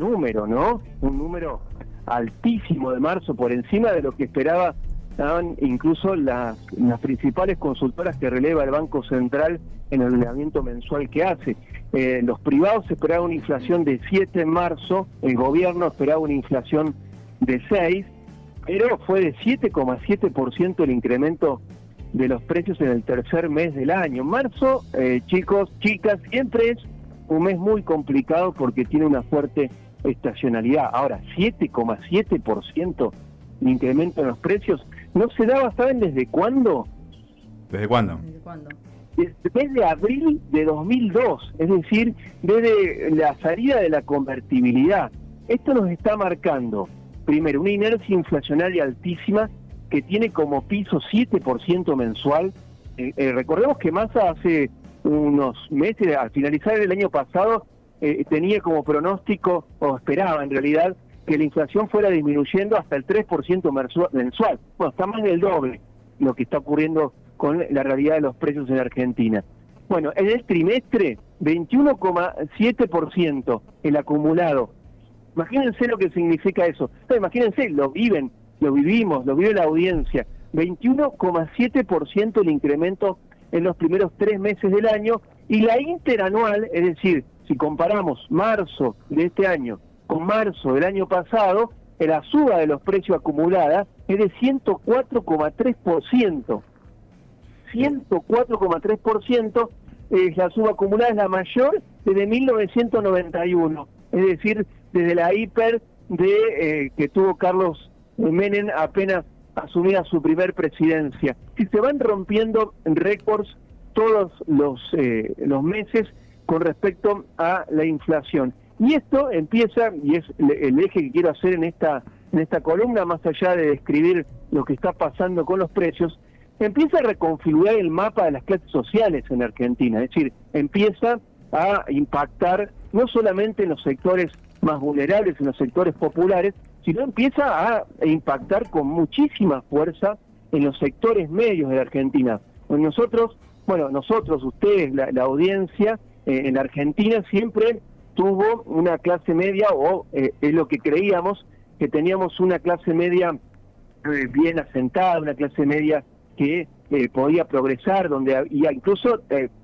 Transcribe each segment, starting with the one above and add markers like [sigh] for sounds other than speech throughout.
número, ¿no? Un número altísimo de marzo, por encima de lo que esperaban incluso las, principales consultoras que releva el Banco Central en el relevamiento mensual que hace. Eh, los privados esperaban una inflación de 7 en marzo, el gobierno esperaba una inflación de 6, pero fue de 7,7% el incremento de los precios en el tercer mes del año. Marzo, eh, chicos, chicas, siempre es un mes muy complicado porque tiene una fuerte estacionalidad. Ahora, 7,7% de incremento en los precios, ¿no se daba, saben desde cuándo? ¿Desde cuándo? ¿Desde cuándo? Desde abril de 2002, es decir, desde la salida de la convertibilidad. Esto nos está marcando, primero, una inercia inflacionaria altísima que tiene como piso 7% mensual. Eh, eh, recordemos que Massa hace unos meses, al finalizar el año pasado, eh, tenía como pronóstico, o esperaba en realidad, que la inflación fuera disminuyendo hasta el 3% mensual. Bueno, está más del doble lo que está ocurriendo con la realidad de los precios en Argentina. Bueno, en el trimestre, 21,7% el acumulado. Imagínense lo que significa eso. imagínense, lo viven, lo vivimos, lo vive la audiencia. 21,7% el incremento en los primeros tres meses del año y la interanual, es decir, si comparamos marzo de este año con marzo del año pasado, la suba de los precios acumulada es de 104,3%. 104,3% es la suba acumulada, es la mayor desde 1991, es decir, desde la hiper de eh, que tuvo Carlos Menem apenas asumida su primer presidencia. Si se van rompiendo récords todos los, eh, los meses con respecto a la inflación. Y esto empieza, y es el eje que quiero hacer en esta, en esta columna, más allá de describir lo que está pasando con los precios, empieza a reconfigurar el mapa de las clases sociales en Argentina, es decir, empieza a impactar no solamente en los sectores más vulnerables, en los sectores populares, sino empieza a impactar con muchísima fuerza en los sectores medios de la Argentina. Nosotros, bueno, nosotros, ustedes, la, audiencia eh, en Argentina siempre tuvo una clase media, o eh, es lo que creíamos, que teníamos una clase media eh, bien asentada, una clase media que podía progresar, donde y incluso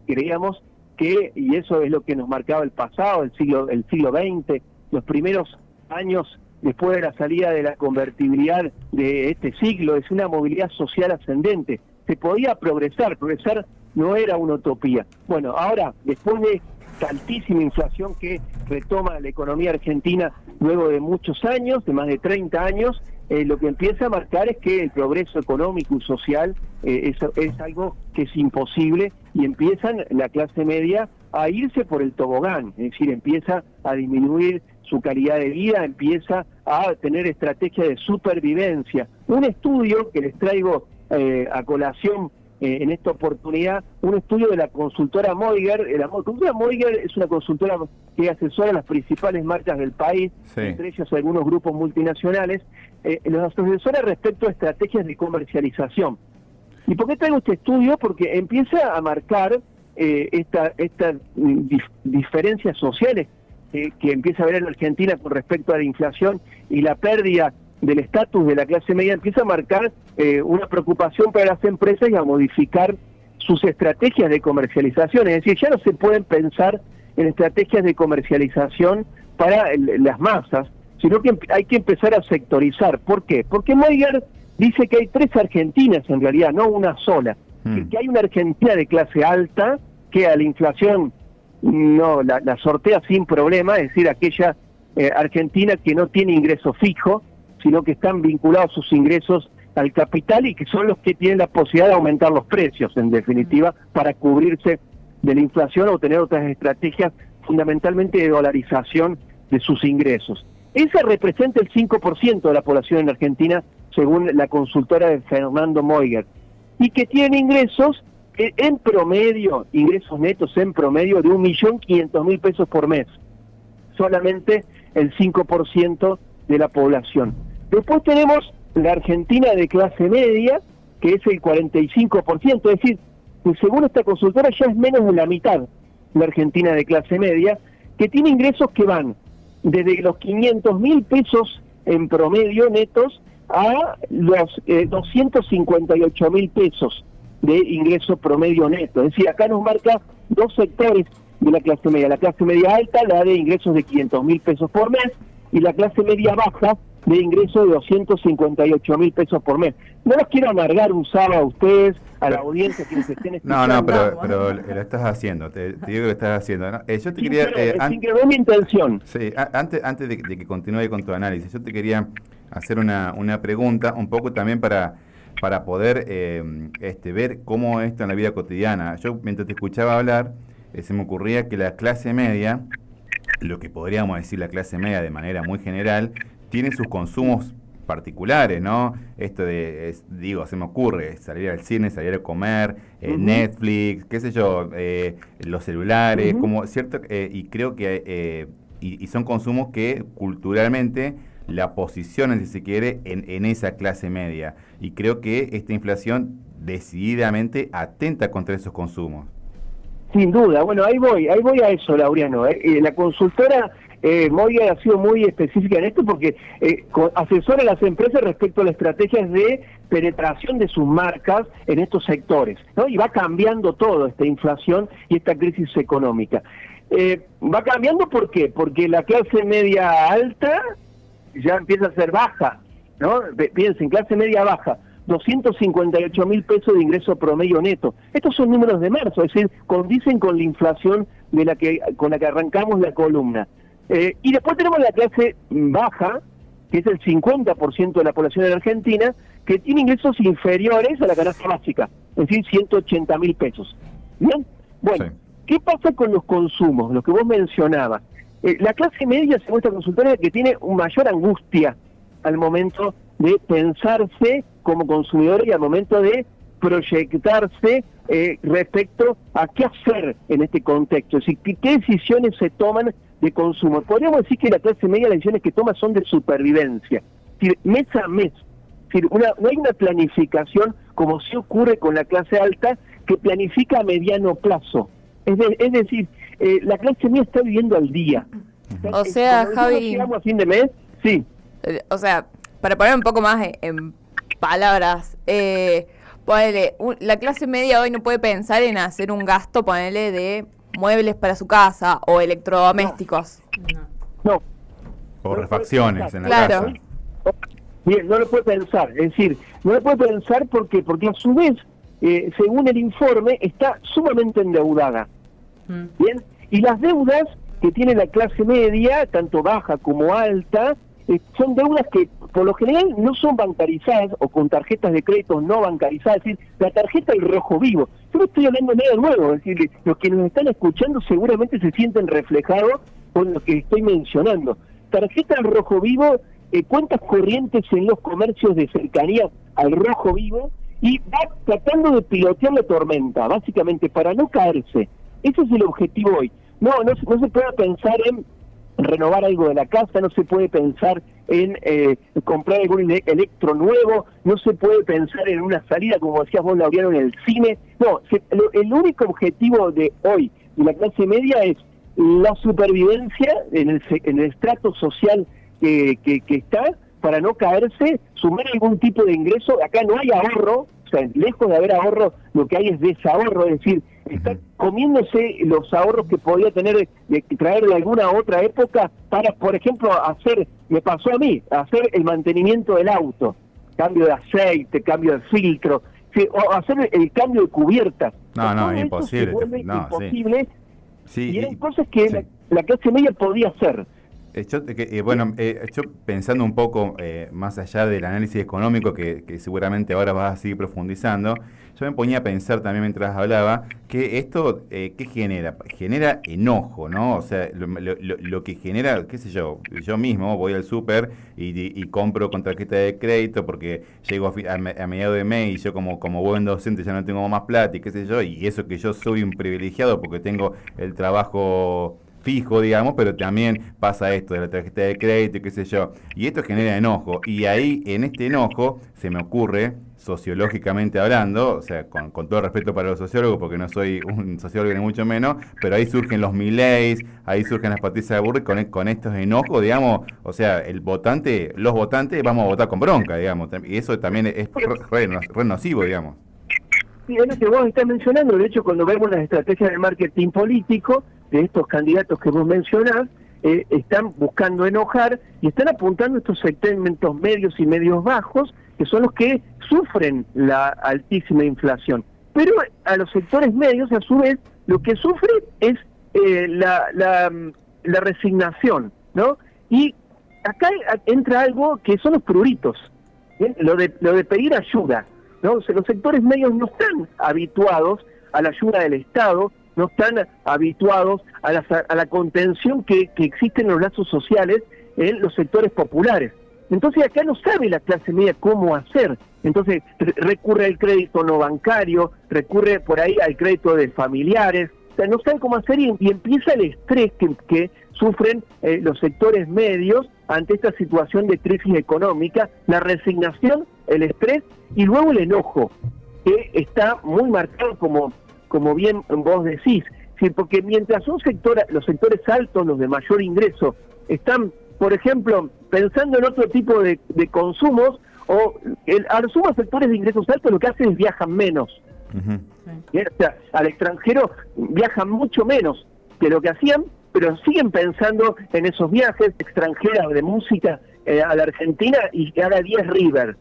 creíamos que, y eso es lo que nos marcaba el pasado, el siglo, el siglo XX, los primeros años después de la salida de la convertibilidad de este siglo, es una movilidad social ascendente. Se podía progresar, progresar no era una utopía. Bueno, ahora, después de esta altísima inflación que retoma la economía argentina luego de muchos años, de más de 30 años, eh, lo que empieza a marcar es que el progreso económico y social eh, es, es algo que es imposible y empiezan la clase media a irse por el tobogán, es decir, empieza a disminuir su calidad de vida, empieza a tener estrategia de supervivencia. Un estudio que les traigo eh, a colación eh, en esta oportunidad, un estudio de la consultora Moiger. Eh, la consultora Moiger es una consultora que asesora las principales marcas del país, entre ellas algunos grupos multinacionales, los asesora respecto a estrategias de comercialización. ¿Y por qué traigo este estudio? Porque empieza a marcar estas esta, mm, diferencias sociales que empieza a ver en Argentina con respecto a la inflación y la pérdida del estatus de la clase media empieza a marcar eh, una preocupación para las empresas y a modificar sus estrategias de comercialización. Es decir, ya no se pueden pensar en estrategias de comercialización para las masas, sino que hay que empezar a sectorizar. ¿Por qué? Porque Moiger dice que hay tres Argentinas en realidad, no una sola. Mm. Que hay una Argentina de clase alta, que a la inflación no la, sortea sin problema, es decir, aquella eh, Argentina que no tiene ingreso fijo, sino que están vinculados sus ingresos al capital y que son los que tienen la posibilidad de aumentar los precios, en definitiva, para cubrirse de la inflación o tener otras estrategias fundamentalmente de dolarización de sus ingresos. Esa representa el 5% de la población en Argentina, según la consultora de Fernando Moiger, y que tiene ingresos en promedio, ingresos netos en promedio de 1.500.000 pesos por mes. Solamente el 5% de la población. Después tenemos la Argentina de clase media, que es el 45%, es decir, según esta consultora ya es menos de la mitad la Argentina de clase media, que tiene ingresos que van desde los 500 mil pesos en promedio netos a los 258 eh, mil pesos de ingreso promedio neto. Es decir, acá nos marca dos sectores de la clase media. La clase media alta, la de ingresos de 500 mil pesos por mes, y la clase media baja, de ingresos de 258 mil pesos por mes. No los quiero amargar un sábado a ustedes, a la audiencia, quienes estén escuchando. No, no, pero, pero lo estás haciendo, te, digo que lo estás haciendo. Eh, yo te quería... Eh, sin que mi intención. Sí, antes, antes de, que continúe con tu análisis, yo te quería hacer una, una pregunta, un poco también para para poder eh, este, ver cómo esto en la vida cotidiana. Yo mientras te escuchaba hablar, eh, se me ocurría que la clase media, lo que podríamos decir la clase media de manera muy general, tiene sus consumos particulares, ¿no? Esto de, digo, se me ocurre, salir al cine, salir a comer, eh, Netflix, qué sé yo, eh, los celulares, como cierto, eh, y creo que, y, son consumos que culturalmente la posicionan, si se quiere, en, en esa clase media. Y creo que esta inflación decididamente atenta contra esos consumos. Sin duda, bueno, ahí voy, ahí voy a eso, Laureano. la consultora eh, Moya ha sido muy específica en esto porque eh, asesora a las empresas respecto a las estrategias de penetración de sus marcas en estos sectores, ¿no? Y va cambiando todo esta inflación y esta crisis económica. Eh, va cambiando ¿por qué? Porque la clase media alta ya empieza a ser baja, ¿no? Piensen, clase media baja, 258 mil pesos de ingreso promedio neto. Estos son números de marzo, es decir, condicen con la inflación de la que, con la que arrancamos la columna. Eh, y después tenemos la clase baja, que es el 50% de la población de la Argentina, que tiene ingresos inferiores a la canasta básica, es decir, 180 mil pesos. Bien, bueno, ¿qué pasa con los consumos? Lo que vos mencionabas. Eh, la clase media, según esta consultoría, que tiene mayor angustia al momento de pensarse como consumidor y al momento de proyectarse eh, respecto a qué hacer en este contexto, es decir, qué decisiones se toman de consumo. Podríamos decir que la clase media las decisiones que toma son de supervivencia, mes a mes. no hay una planificación como se ocurre con la clase alta que planifica a mediano plazo. Es, decir, eh, la clase media está viviendo al día. O sea, Javi... a fin de mes, sí. Eh, o sea, para poner un poco más en, palabras, eh, la clase media hoy no puede pensar en hacer un gasto, ponele, de muebles para su casa o electrodomésticos. No. O refacciones en la casa. Bien, no lo puede pensar. Es decir, no lo puede pensar porque, porque a su vez, eh, según el informe, está sumamente endeudada. Mm. Bien, y las deudas que tiene la clase media, tanto baja como alta, eh, son deudas que por lo general no son bancarizadas o con tarjetas de crédito no bancarizadas, es decir, la tarjeta del rojo vivo. Yo no estoy hablando nada nuevo, es decir, los que nos están escuchando seguramente se sienten reflejados con lo que estoy mencionando. Tarjeta del rojo vivo, eh, cuentas corrientes en los comercios de cercanía al rojo vivo y va tratando de pilotear la tormenta, básicamente para no caerse. Ese es el objetivo hoy. No, no, no se puede pensar en renovar algo de la casa, no se puede pensar en eh, comprar algún electro nuevo, no se puede pensar en una salida, como decías vos, Laureano, en el cine. No, el único objetivo de hoy de la clase media es la supervivencia en el, en el estrato social que, que, que está para no caerse, sumar algún tipo de ingreso. Acá no hay ahorro, o sea, lejos de haber ahorro, lo que hay es desahorro, es decir, está comiéndose los ahorros que podía tener, de, traer de alguna otra época para, por ejemplo, hacer, me pasó a mí, hacer el mantenimiento del auto, cambio de aceite, cambio de filtro, o hacer el cambio de cubiertas. No, no, es imposible. No, imposible. Sí. y eran cosas que la, la clase media podía hacer. Eh, yo, eh, bueno, eh, yo pensando un poco más allá del análisis económico que, seguramente ahora vas a seguir profundizando, yo me ponía a pensar también mientras hablaba que esto, ¿qué genera? Genera enojo, ¿no? O sea, lo, que genera, qué sé yo, yo mismo voy al súper y, compro con tarjeta de crédito porque llego a, a, mediado de mes y yo como, como buen docente ya no tengo más plata y qué sé yo, y eso que yo soy un privilegiado porque tengo el trabajo fijo, digamos, pero también pasa esto de la tarjeta de crédito y qué sé yo. Y esto genera enojo. Y ahí, en este enojo, se me ocurre, sociológicamente hablando, o sea, con, todo respeto para los sociólogos, porque no soy un sociólogo ni mucho menos, pero ahí surgen los Mileys, ahí surgen las Patricia de Burri con, con estos enojos, digamos, o sea, el votante, los votantes vamos a votar con bronca, digamos, y eso también es re, nocivo, digamos. Sí, es lo que vos estás mencionando, de hecho, cuando vemos las estrategias de marketing político de estos candidatos que vos mencionás, eh, están buscando enojar y están apuntando estos segmentos medios y medios bajos, que son los que sufren la altísima inflación. Pero a los sectores medios, a su vez, lo que sufre es eh, la, la, la, resignación, ¿no? Y acá entra algo que son los pruritos, lo de, lo de pedir ayuda, ¿no? los sectores medios no están habituados a la ayuda del Estado, no están habituados a la, a la contención que, que existe en los lazos sociales en los sectores populares. Entonces acá no sabe la clase media cómo hacer. Entonces recurre al crédito no bancario, recurre por ahí al crédito de familiares, o sea, no saben cómo hacer y, empieza el estrés que, sufren eh, los sectores medios ante esta situación de crisis económica, la resignación, el estrés y luego el enojo, que está muy marcado como como bien vos decís, sí, porque mientras un sector, los sectores altos, los de mayor ingreso, están, por ejemplo, pensando en otro tipo de, consumos, o el, a los sectores de ingresos altos lo que hacen es viajan menos. al extranjero viajan mucho menos que lo que hacían, pero siguen pensando en esos viajes extranjeros de música eh, a la Argentina y ahora 10 River.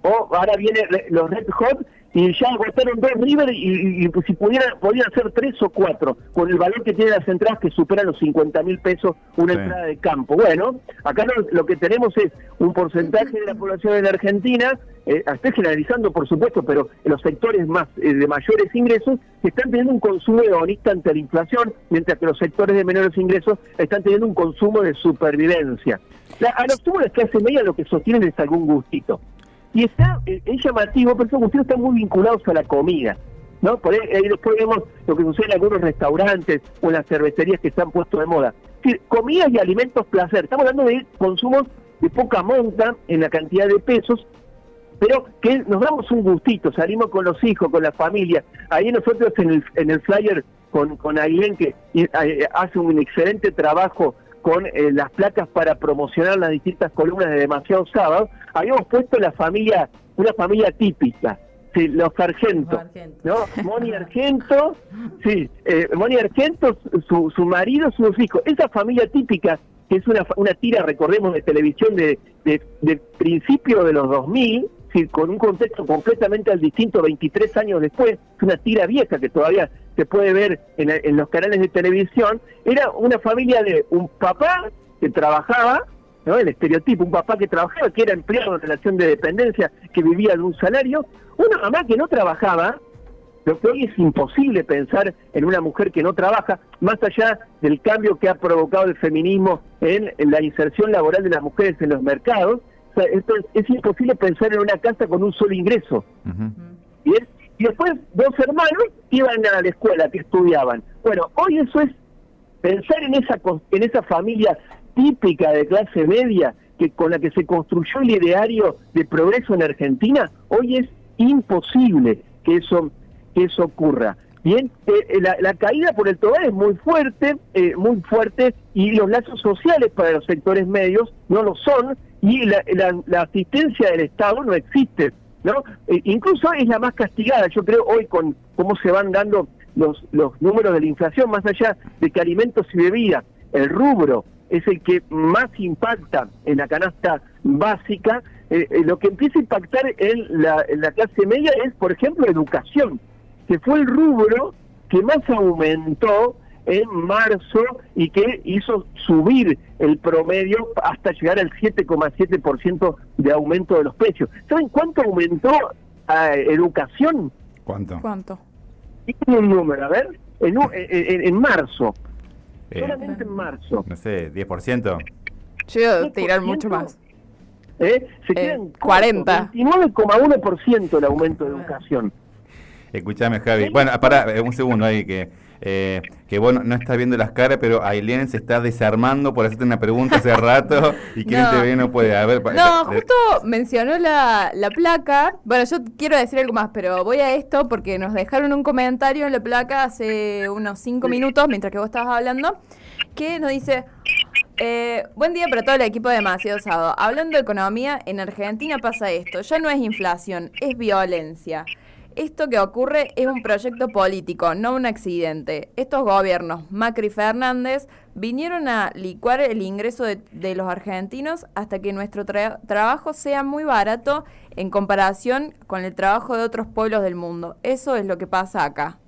O ahora viene los Red Hot y ya agotaron dos River y, si pudiera, podían ser tres o cuatro, con el valor que tienen las entradas que superan los 50 mil pesos una entrada de campo. Bueno, acá lo, que tenemos es un porcentaje de la población en Argentina, eh, estoy generalizando por supuesto, pero en los sectores más eh, de mayores ingresos que están teniendo un consumo hedonista ante la inflación, mientras que los sectores de menores ingresos están teniendo un consumo de supervivencia. a los túmulos de clase media lo que sostienen es algún gustito. Y está, eh, es llamativo, pero esos gustos están muy vinculados a la comida. ¿no? Por ahí, después vemos lo que sucede en algunos restaurantes o en las cervecerías que están puestos de moda. Comidas y alimentos placer. Estamos hablando de consumos de poca monta en la cantidad de pesos, pero que nos damos un gustito, salimos con los hijos, con la familia. Ahí nosotros en el, en el flyer con, con Ailén, que eh, hace un excelente trabajo con eh, las placas para promocionar las distintas columnas de Demasiado Sábado, habíamos puesto la familia, una familia típica, sí, los Argentos, ¿no? Moni Argento, sí, eh, Moni Argento, su, su marido, sus hijos, esa familia típica, que es una, una tira, recordemos, de televisión de, de, de principio de los 2000, con un contexto completamente al distinto 23 años después, es una tira vieja que todavía se puede ver en, los canales de televisión, era una familia de un papá que trabajaba, ¿no? el estereotipo, un papá que trabajaba, que era empleado en relación de dependencia, que vivía de un salario, una mamá que no trabajaba, lo que hoy es imposible pensar en una mujer que no trabaja, más allá del cambio que ha provocado el feminismo en la inserción laboral de las mujeres en los mercados, es imposible pensar en una casa con un solo ingreso. Y después dos hermanos iban a la escuela, que estudiaban. Bueno, hoy eso es pensar en esa, en esa familia típica de clase media que con la que se construyó el ideario de progreso en Argentina, hoy es imposible que eso, que eso ocurra. Bien, eh, eh, la, caída por el total es muy fuerte, eh, muy fuerte, y los lazos sociales para los sectores medios no lo son, y la, asistencia del Estado no existe, ¿no? incluso es la más castigada, yo creo, hoy con cómo se van dando los, los números de la inflación, más allá de que alimentos y bebidas, el rubro es el que más impacta en la canasta básica, lo que empieza a impactar en la clase media es, por ejemplo, educación que fue el rubro que más aumentó en marzo y que hizo subir el promedio hasta llegar al 7,7% de aumento de los precios. ¿Saben cuánto aumentó a educación? ¿Cuánto? ¿Cuánto? un número, a ver, en, marzo. Eh, solamente en marzo. No sé, 10%. Yo iba tirar mucho más. ¿Eh? Se eh, quedan 40. 29,1% el aumento de educación. Escúchame, Javi. Bueno, para eh, un segundo ahí que eh, que bueno, no está viendo las caras, pero Ailén se está desarmando por hacerte una pregunta hace rato [laughs] y quien No. te ve no puede. A ver, No, justo mencionó la, la placa. Bueno, yo quiero decir algo más, pero voy a esto porque nos dejaron un comentario en la placa hace unos cinco minutos, mientras que vos estabas hablando, que nos dice, eh, buen día para todo el equipo de Demasiado Sábado. Hablando de economía, en Argentina pasa esto. Ya no es inflación, es violencia. Esto que ocurre es un proyecto político, no un accidente. Estos gobiernos, Macri y Fernández, vinieron a licuar el ingreso de, los argentinos hasta que nuestro tra- trabajo sea muy barato en comparación con el trabajo de otros pueblos del mundo. Eso es lo que pasa acá.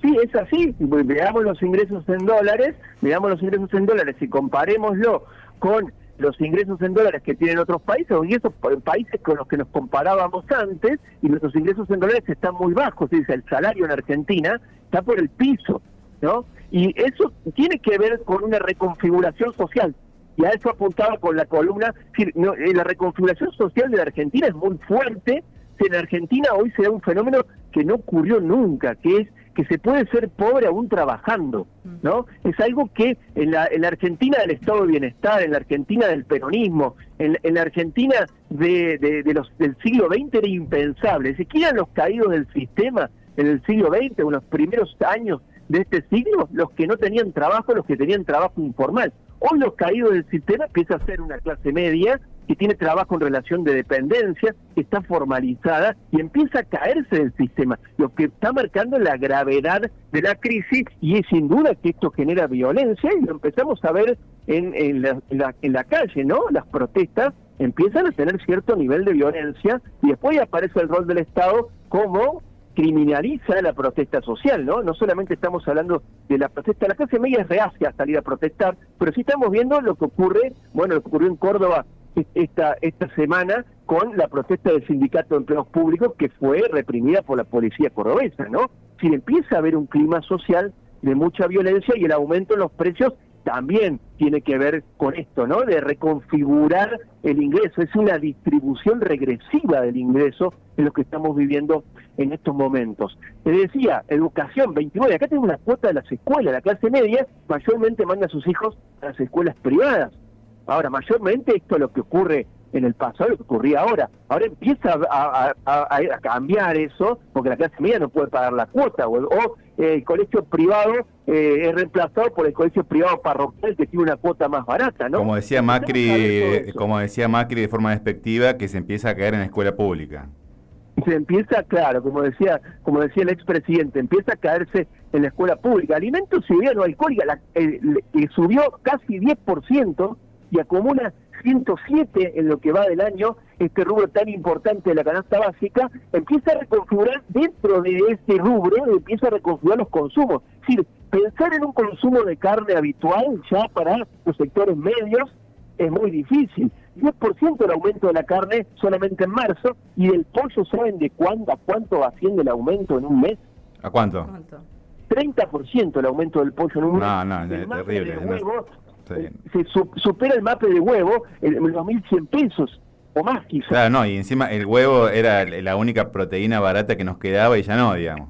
Sí, es así. Ve- Veamos los ingresos en dólares, veamos los ingresos en dólares y comparémoslo con los ingresos en dólares que tienen otros países, o esos pa- países con los que nos comparábamos antes, y nuestros ingresos en dólares están muy bajos. Dice, el salario en Argentina está por el piso, ¿no? Y eso tiene que ver con una reconfiguración social. Y a eso apuntaba con la columna. Eh, la reconfiguración social de la Argentina es muy fuerte. En Argentina hoy se da un fenómeno que no ocurrió nunca, que es que se puede ser pobre aún trabajando, ¿no? Es algo que en la, en la Argentina del Estado de Bienestar, en la Argentina del peronismo, en, en la Argentina de, de- de los, del siglo XX era impensable. Si quieran los caídos del sistema en el siglo XX en los primeros años de este siglo, los que no tenían trabajo, los que tenían trabajo informal. Hoy los caídos del sistema empieza a ser una clase media que tiene trabajo en relación de dependencia, está formalizada y empieza a caerse del sistema, lo que está marcando la gravedad de la crisis y es sin duda que esto genera violencia y lo empezamos a ver en, en, la, en, la, en la calle, ¿no? Las protestas empiezan a tener cierto nivel de violencia y después aparece el rol del Estado como criminaliza la protesta social, ¿no? No solamente estamos hablando de la protesta, la clase media es reacia a salir a protestar, pero sí estamos viendo lo que ocurre, bueno, lo que ocurrió en Córdoba esta, esta semana con la protesta del Sindicato de Empleados Públicos que fue reprimida por la policía cordobesa, ¿no? Si empieza a haber un clima social de mucha violencia y el aumento en los precios también tiene que ver con esto, ¿no? De reconfigurar el ingreso. Es una distribución regresiva del ingreso en lo que estamos viviendo en estos momentos. Te decía, educación 29, acá tenemos una cuota de las escuelas, la clase media mayormente manda a sus hijos a las escuelas privadas. Ahora, mayormente esto es lo que ocurre en el pasado, lo que ocurría ahora. Ahora empieza a, a- a- a cambiar eso, porque la clase media no puede pagar la cuota, o, o, eh, el colegio privado eh, es reemplazado por el colegio privado parroquial que tiene una cuota más barata, ¿no? Como decía Macri, como decía Macri de forma despectiva, que se empieza a caer en la escuela pública. se empieza, claro, como decía, como decía el expresidente, empieza a caerse en la escuela pública. Alimentos y bebidas no la- eh, le- eh, subió casi 10% y acumula 107 en lo que va del año, este rubro tan importante de la canasta básica, empieza a reconfigurar dentro de este rubro, empieza a reconfigurar los consumos. Es decir, pensar en un consumo de carne habitual ya para los sectores medios es muy difícil. 10% el aumento de la carne solamente en marzo y del pollo, ¿saben de cuándo a cuánto va haciendo el aumento en un mes? ¿A cuánto? ¿Cuánto? 30% el aumento del pollo en un No, mes. no, terrible, de no- huevo, Sí. eh, se su- supera el mape de huevo en en los 1.100 pesos o más quizás. Claro, no, y encima el huevo era la única proteína barata que nos quedaba y ya no, digamos.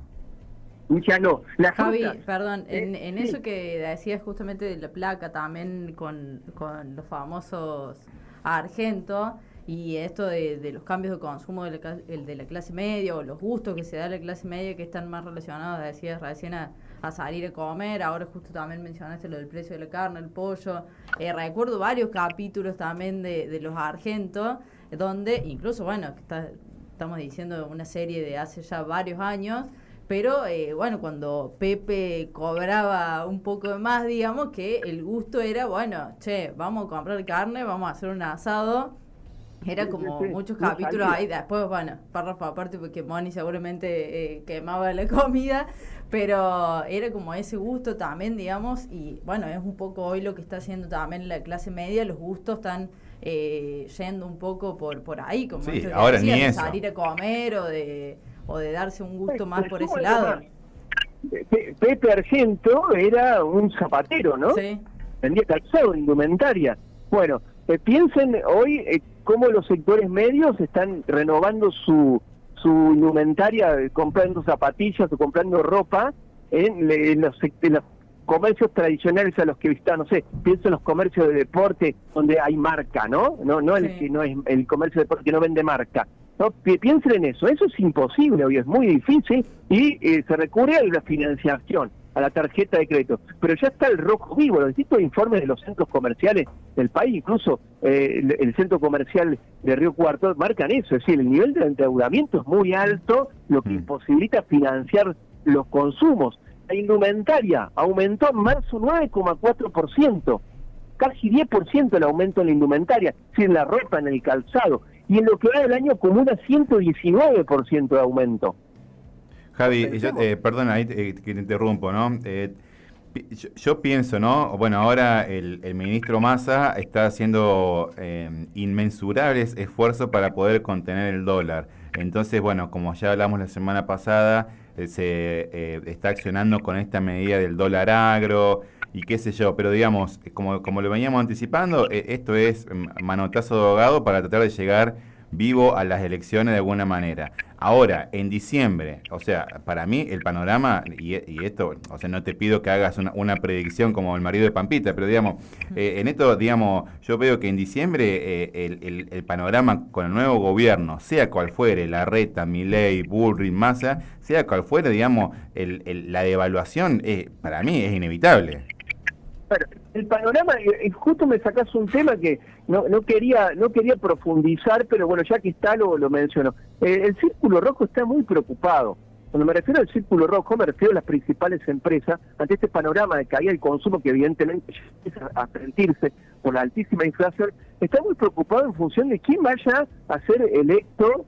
Ya no. La Javi, fruta- perdón, en, Eh, en sí. eso que decías justamente de la placa, también con, con los famosos Argento y esto de, de los cambios de consumo de la, de la clase media o los gustos que se da a la clase media que están más relacionados, decías recién, a, a salir a comer, ahora justo también mencionaste lo del precio de la carne, el pollo. Eh, recuerdo varios capítulos también de, de los Argentos, donde incluso, bueno, está- estamos diciendo una serie de hace ya varios años, pero eh, bueno, cuando Pepe cobraba un poco más, digamos que el gusto era, bueno, che, vamos a comprar carne, vamos a hacer un asado. Era como muchos capítulos ahí, después, bueno, párrafo aparte porque Moni seguramente eh, quemaba la comida, pero era como ese gusto también, digamos, y bueno, es un poco hoy lo que está haciendo también la clase media, los gustos están eh, yendo un poco por, por ahí, como Sí, ni decías, de eso. salir a comer o de, o de darse un gusto más por ¿cómo ese lado. Pepe Argento era un zapatero, ¿no? Sí. vendía calzado, indumentaria. Bueno, eh, piensen hoy eh, cómo los sectores medios están renovando su, su indumentaria, eh, comprando zapatillas o comprando ropa en, los, comercios tradicionales a los que visitan, no sé, pienso en los comercios de deporte donde hay marca, ¿no? No, no el que no es el comercio de deporte que no vende marca. No, piensen en eso, eso es imposible hoy, es muy difícil y eh, se recurre a la financiación a la tarjeta de crédito. Pero ya está el rojo vivo, los distintos informes de los centros comerciales del país, incluso eh, el, centro comercial de Río Cuarto, marcan eso, es decir, el nivel de endeudamiento es muy alto, lo que mm. imposibilita financiar los consumos. La indumentaria aumentó en marzo 9,4%, casi 10% el aumento en la indumentaria, es decir, la ropa, en el calzado, y en lo que va del año acumula 119% de aumento. Javi, yo, eh, perdona ahí te interrumpo, ¿no? Eh, yo, pienso, ¿no? Bueno, ahora el, ministro Massa está haciendo eh, inmensurables esfuerzos para poder contener el dólar. Entonces, bueno, como ya hablamos la semana pasada, eh, se está accionando con esta medida del dólar agro y qué sé yo, pero digamos, como, como lo veníamos anticipando, esto es mm, manotazo de ahogado para tratar de llegar vivo a las elecciones de alguna manera. Ahora, en diciembre, o sea, para mí el panorama, y, esto, o sea, no te pido que hagas una, predicción como el marido de Pampita, pero digamos, eh, en esto, digamos, yo veo que en diciembre eh, el, panorama con el nuevo gobierno, sea cual fuere, la reta, Milei, Bullrich, Massa, sea cual fuere, digamos, la devaluación, eh, para mí es inevitable. Bueno, el panorama, eh, justo me sacas un tema que no, no quería no quería profundizar, pero bueno, ya que está lo, lo menciono. Eh, el Círculo Rojo está muy preocupado. Cuando me refiero al Círculo Rojo, me refiero a las principales empresas ante este panorama de caída del consumo que evidentemente empieza a sentirse por la altísima inflación, está muy preocupado en función de quién vaya a ser electo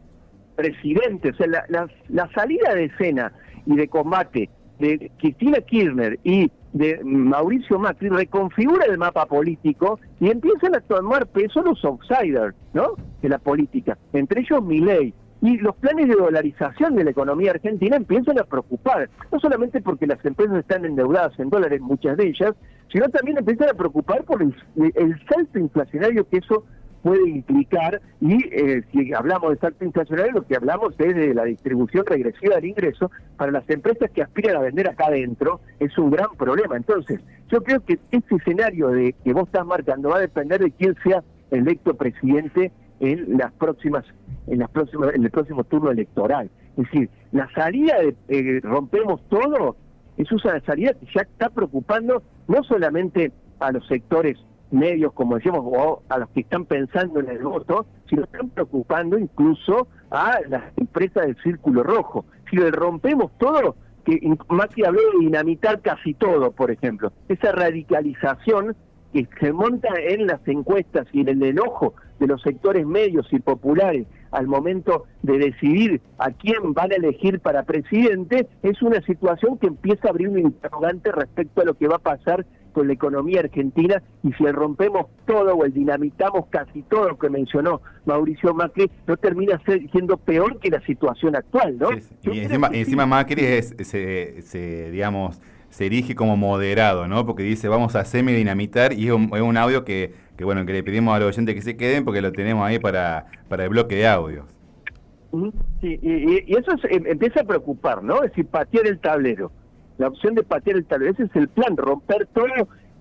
presidente. O sea, la salida de escena y de combate de Cristina Kirchner y de Mauricio Macri reconfigura el mapa político y empiezan a tomar peso los outsiders, ¿no? De la política, entre ellos Milei. Y los planes de dolarización de la economía argentina empiezan a preocupar, no solamente porque las empresas están endeudadas en dólares, muchas de ellas, sino también empiezan a preocupar por el, el salto inflacionario que eso puede implicar, y eh, si hablamos de salto inflacionario, lo que hablamos es de la distribución regresiva del ingreso para las empresas que aspiran a vender acá adentro, es un gran problema. Entonces, yo creo que este escenario de que vos estás marcando va a depender de quién sea electo presidente en las próximas, en las próximas, en el próximo turno electoral. Es decir, la salida de eh, rompemos todo es una salida que ya está preocupando no solamente a los sectores medios, como decíamos, o a los que están pensando en el voto, sino están preocupando incluso a las empresas del Círculo Rojo. Si le rompemos todo, que Macri habló de dinamitar casi todo, por ejemplo, esa radicalización que se monta en las encuestas y en el enojo de los sectores medios y populares al momento de decidir a quién van a elegir para presidente, es una situación que empieza a abrir un interrogante respecto a lo que va a pasar con la economía argentina y si el rompemos todo o el dinamitamos casi todo lo que mencionó Mauricio Macri, no termina siendo peor que la situación actual, ¿no? Y encima, Macri es, se, digamos, se erige como moderado, ¿no? Porque dice, vamos a semi-dinamitar y es un, audio que, que, bueno, que le pedimos a los oyentes que se queden porque lo tenemos ahí para, para el bloque de audios. Sí, y, eso em, empieza a preocupar, ¿no? Es decir, patear el tablero la opción de patear el tablero. Ese es el plan, romper todo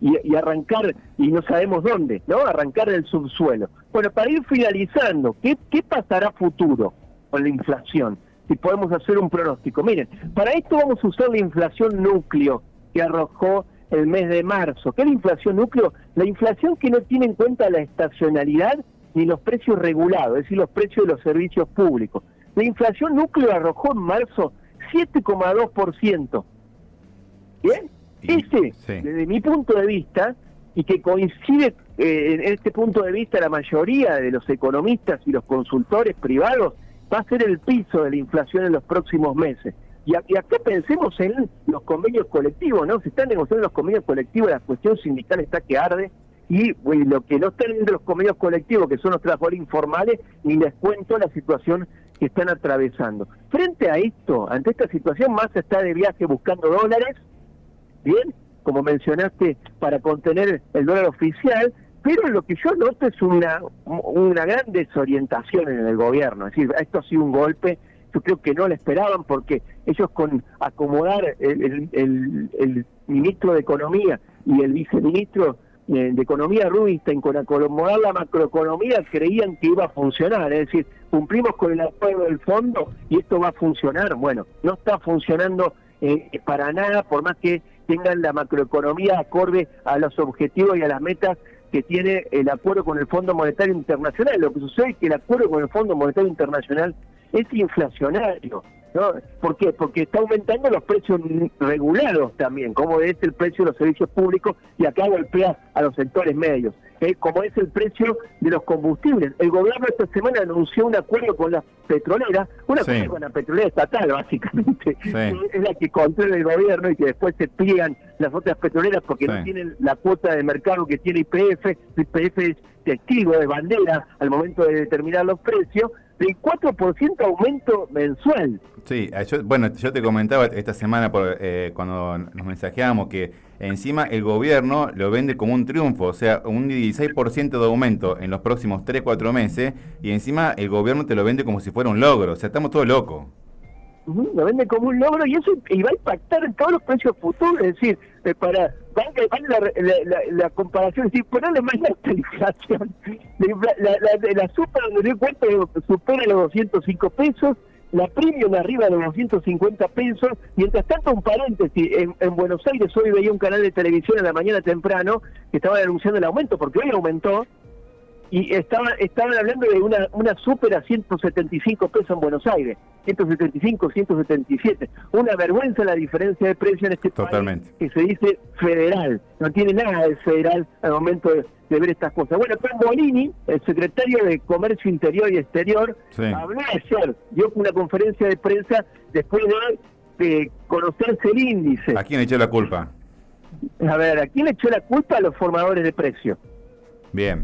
y, arrancar, y no sabemos dónde, ¿no? Arrancar el subsuelo. Bueno, para ir finalizando, ¿qué, qué pasará futuro con la inflación? Si podemos hacer un pronóstico. Miren, para esto vamos a usar la inflación núcleo que arrojó el mes de marzo. ¿Qué es la inflación núcleo? La inflación que no tiene en cuenta la estacionalidad ni los precios regulados, es decir, los precios de los servicios públicos. La inflación núcleo arrojó en marzo 7,2%. Bien, ese, desde mi punto de vista, y que coincide eh, en este punto de vista la mayoría de los economistas y los consultores privados, va a ser el piso de la inflación en los próximos meses. Y, acá pensemos en los convenios colectivos, ¿no? Se están negociando los convenios colectivos, la cuestión sindical está que arde, y lo que no están en los convenios colectivos, que son los trabajadores informales, ni les cuento la situación que están atravesando. Frente a esto, ante esta situación, más está de viaje buscando dólares, bien, como mencionaste, para contener el dólar oficial, pero lo que yo noto es una, una gran desorientación en el gobierno. Es decir, esto ha sido un golpe yo creo que no la esperaban porque ellos con acomodar el, el, ministro de Economía y el viceministro de, Economía Rubinstein, con acomodar la macroeconomía, creían que iba a funcionar, es decir, cumplimos con el acuerdo del fondo y esto va a funcionar. Bueno, no está funcionando eh, para nada, por más que tengan la macroeconomía acorde a los objetivos y a las metas que tiene el acuerdo con el Fondo Monetario Internacional. Lo que sucede es que el acuerdo con el Fondo Monetario Internacional es inflacionario. ¿no? ¿Por qué? Porque está aumentando los precios regulados también, como es el precio de los servicios públicos, y acá golpea a los sectores medios. ¿Eh? como es el precio de los combustibles. El gobierno esta semana anunció un acuerdo con las petroleras, un acuerdo con la petrolera estatal, básicamente, es la que controla el gobierno y que después se pliegan las otras petroleras porque no tienen la cuota de mercado que tiene IPF. IPF es testigo de bandera al momento de determinar los precios del 4% aumento mensual. Sí, yo, bueno, yo te comentaba esta semana por, eh, cuando nos mensajeábamos que encima el gobierno lo vende como un triunfo, o sea, un 16% de aumento en los próximos 3-4 meses y encima el gobierno te lo vende como si fuera un logro, o sea, estamos todos locos lo vende como un logro y eso y va a impactar en todos los precios futuros, es decir, eh, para van, la, la, la, comparación, es decir, ponerle más la inflación. [laughs] La, la, super donde dio supera los 205 pesos, la premium arriba de los 250 pesos, mientras tanto un paréntesis, en, en, Buenos Aires hoy veía un canal de televisión a la mañana temprano que estaba anunciando el aumento, porque hoy aumentó, y estaban estaban hablando de una una super a 175 pesos en Buenos Aires 175 177 una vergüenza la diferencia de precio en este Totalmente. país que se dice federal no tiene nada de federal al momento de, ver estas cosas bueno Tom Bolini el secretario de Comercio Interior y Exterior habló ayer dio una conferencia de prensa después de, conocerse el índice ¿a quién echó la culpa? a ver ¿a quién le echó la culpa a los formadores de precios?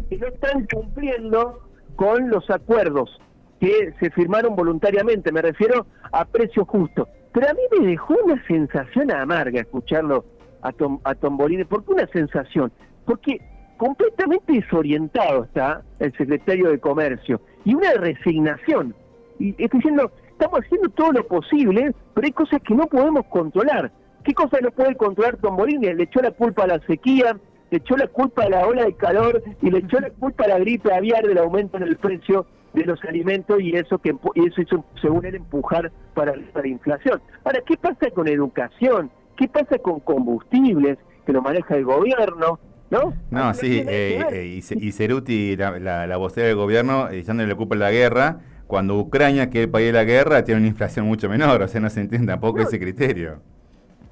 Y no están cumpliendo con los acuerdos que se firmaron voluntariamente, me refiero a precios justos. Pero a mí me dejó una sensación amarga escucharlo a, Tom, a Tombolini. ¿Por qué una sensación? Porque completamente desorientado está el secretario de Comercio y una resignación. Y estoy diciendo, estamos haciendo todo lo posible, pero hay cosas que no podemos controlar. ¿Qué cosas no puede controlar Tombolini? Le echó la culpa a la sequía, le echó la culpa a la ola de calor y le echó la culpa a la gripe aviar del aumento en el precio de los alimentos y eso que y eso hizo, según él, empujar para, la inflación. Ahora, ¿qué pasa con educación? ¿Qué pasa con combustibles que lo maneja el gobierno? ¿No? No, sí, eh, eh, y, Ceruti, la, la, vocera del gobierno, echándole la culpa a la guerra, cuando Ucrania, que es el país de la guerra, tiene una inflación mucho menor, o sea, no se entiende tampoco ese criterio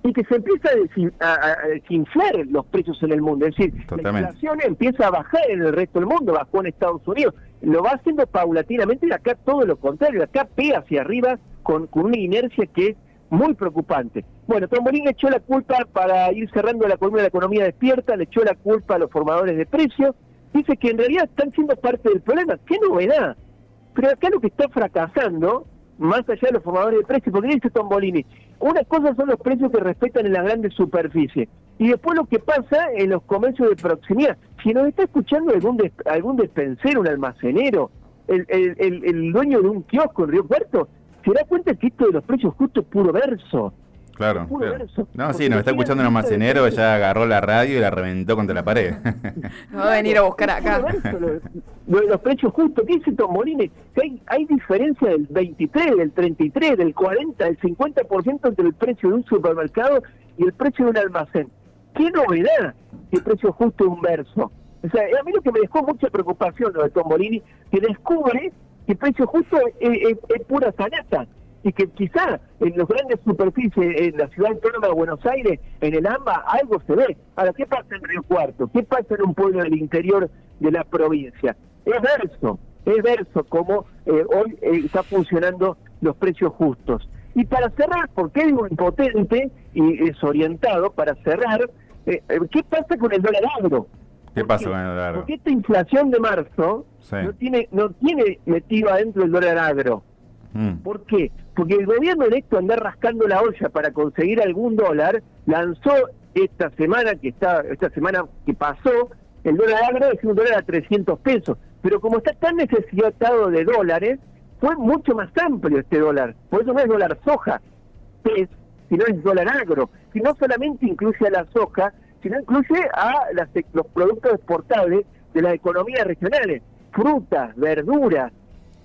y que se empieza a, desinflar los precios en el mundo. Es decir, la inflación empieza a bajar en el resto del mundo, bajó en Estados Unidos. Lo va haciendo paulatinamente y acá todo lo contrario, acá pega hacia arriba con, una inercia que es muy preocupante. Bueno, Tombolín le echó la culpa para ir cerrando la columna de la economía despierta, le echó la culpa a los formadores de precios, dice que en realidad están siendo parte del problema. ¡Qué novedad! Pero acá lo que está fracasando más allá de los formadores de precios, porque dice Tombolini, una cosa son los precios que respetan en las grandes superficies, y después lo que pasa en los comercios de proximidad. Si nos está escuchando algún, algún despensero, un almacenero, el, el, el, dueño de un kiosco en Río Puerto, se da cuenta que esto de los precios justos es puro verso. Claro. No, sí, nos está escuchando un almacenero, ya agarró la radio y la reventó contra la pared. [laughs] no va a venir a buscar acá. Los, precios justos, ¿qué dice Tomolini? Que hay, hay diferencia del 23, del 33, del 40, del 50% entre el precio de un supermercado y el precio de un almacén. ¿Qué novedad que el precio justo es un verso? O sea, a mí lo que me dejó mucha preocupación lo de Tomolini, que descubre que el precio justo es, es pura sanata y que quizá en los grandes superficies, en la ciudad autónoma de Buenos Aires, en el AMBA, algo se ve. Ahora, ¿qué pasa en Río Cuarto? ¿Qué pasa en un pueblo del interior de la provincia? Es verso, es verso como eh, hoy eh, está funcionando los precios justos. Y para cerrar, ¿por qué digo impotente y desorientado? Para cerrar, eh, ¿qué pasa con el dólar agro? ¿Qué pasa con el dólar agro? Porque esta inflación de marzo no tiene no tiene metido adentro el dólar agro. Mm. ¿Por qué? Porque el gobierno electo anda rascando la olla para conseguir algún dólar, lanzó esta semana que está, esta semana que pasó, el dólar agro es un dólar a 300 pesos, pero como está tan necesitado de dólares, fue mucho más amplio este dólar. Por eso no es dólar soja, es, sino es dólar agro. Si no solamente incluye a la soja, sino incluye a los productos exportables de las economías regionales, frutas, verduras,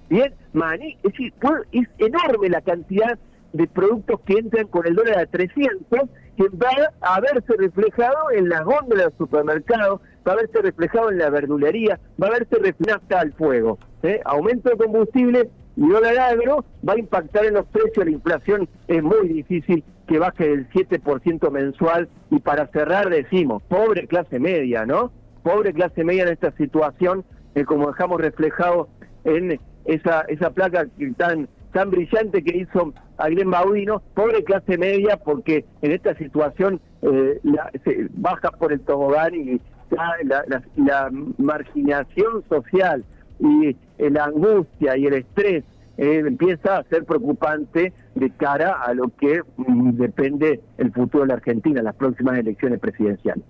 bien, maní, es decir, es enorme la cantidad de productos que entran con el dólar a 300 que va a verse reflejado en las góndolas del supermercado, va a verse reflejado en la verdulería, va a verse reflejado el fuego. ¿eh? Aumento de combustible y dólar agro va a impactar en los precios, la inflación es muy difícil que baje del 7% mensual y para cerrar decimos, pobre clase media, ¿no? Pobre clase media en esta situación, eh, como dejamos reflejado en esa, esa placa tan tan brillante que hizo a Baudino, pobre clase media, porque en esta situación eh, se baja por el tobogán y la, marginación social y eh, la angustia y el estrés eh, empieza a ser preocupante de cara a lo que mm, depende el futuro de la Argentina, las próximas elecciones presidenciales.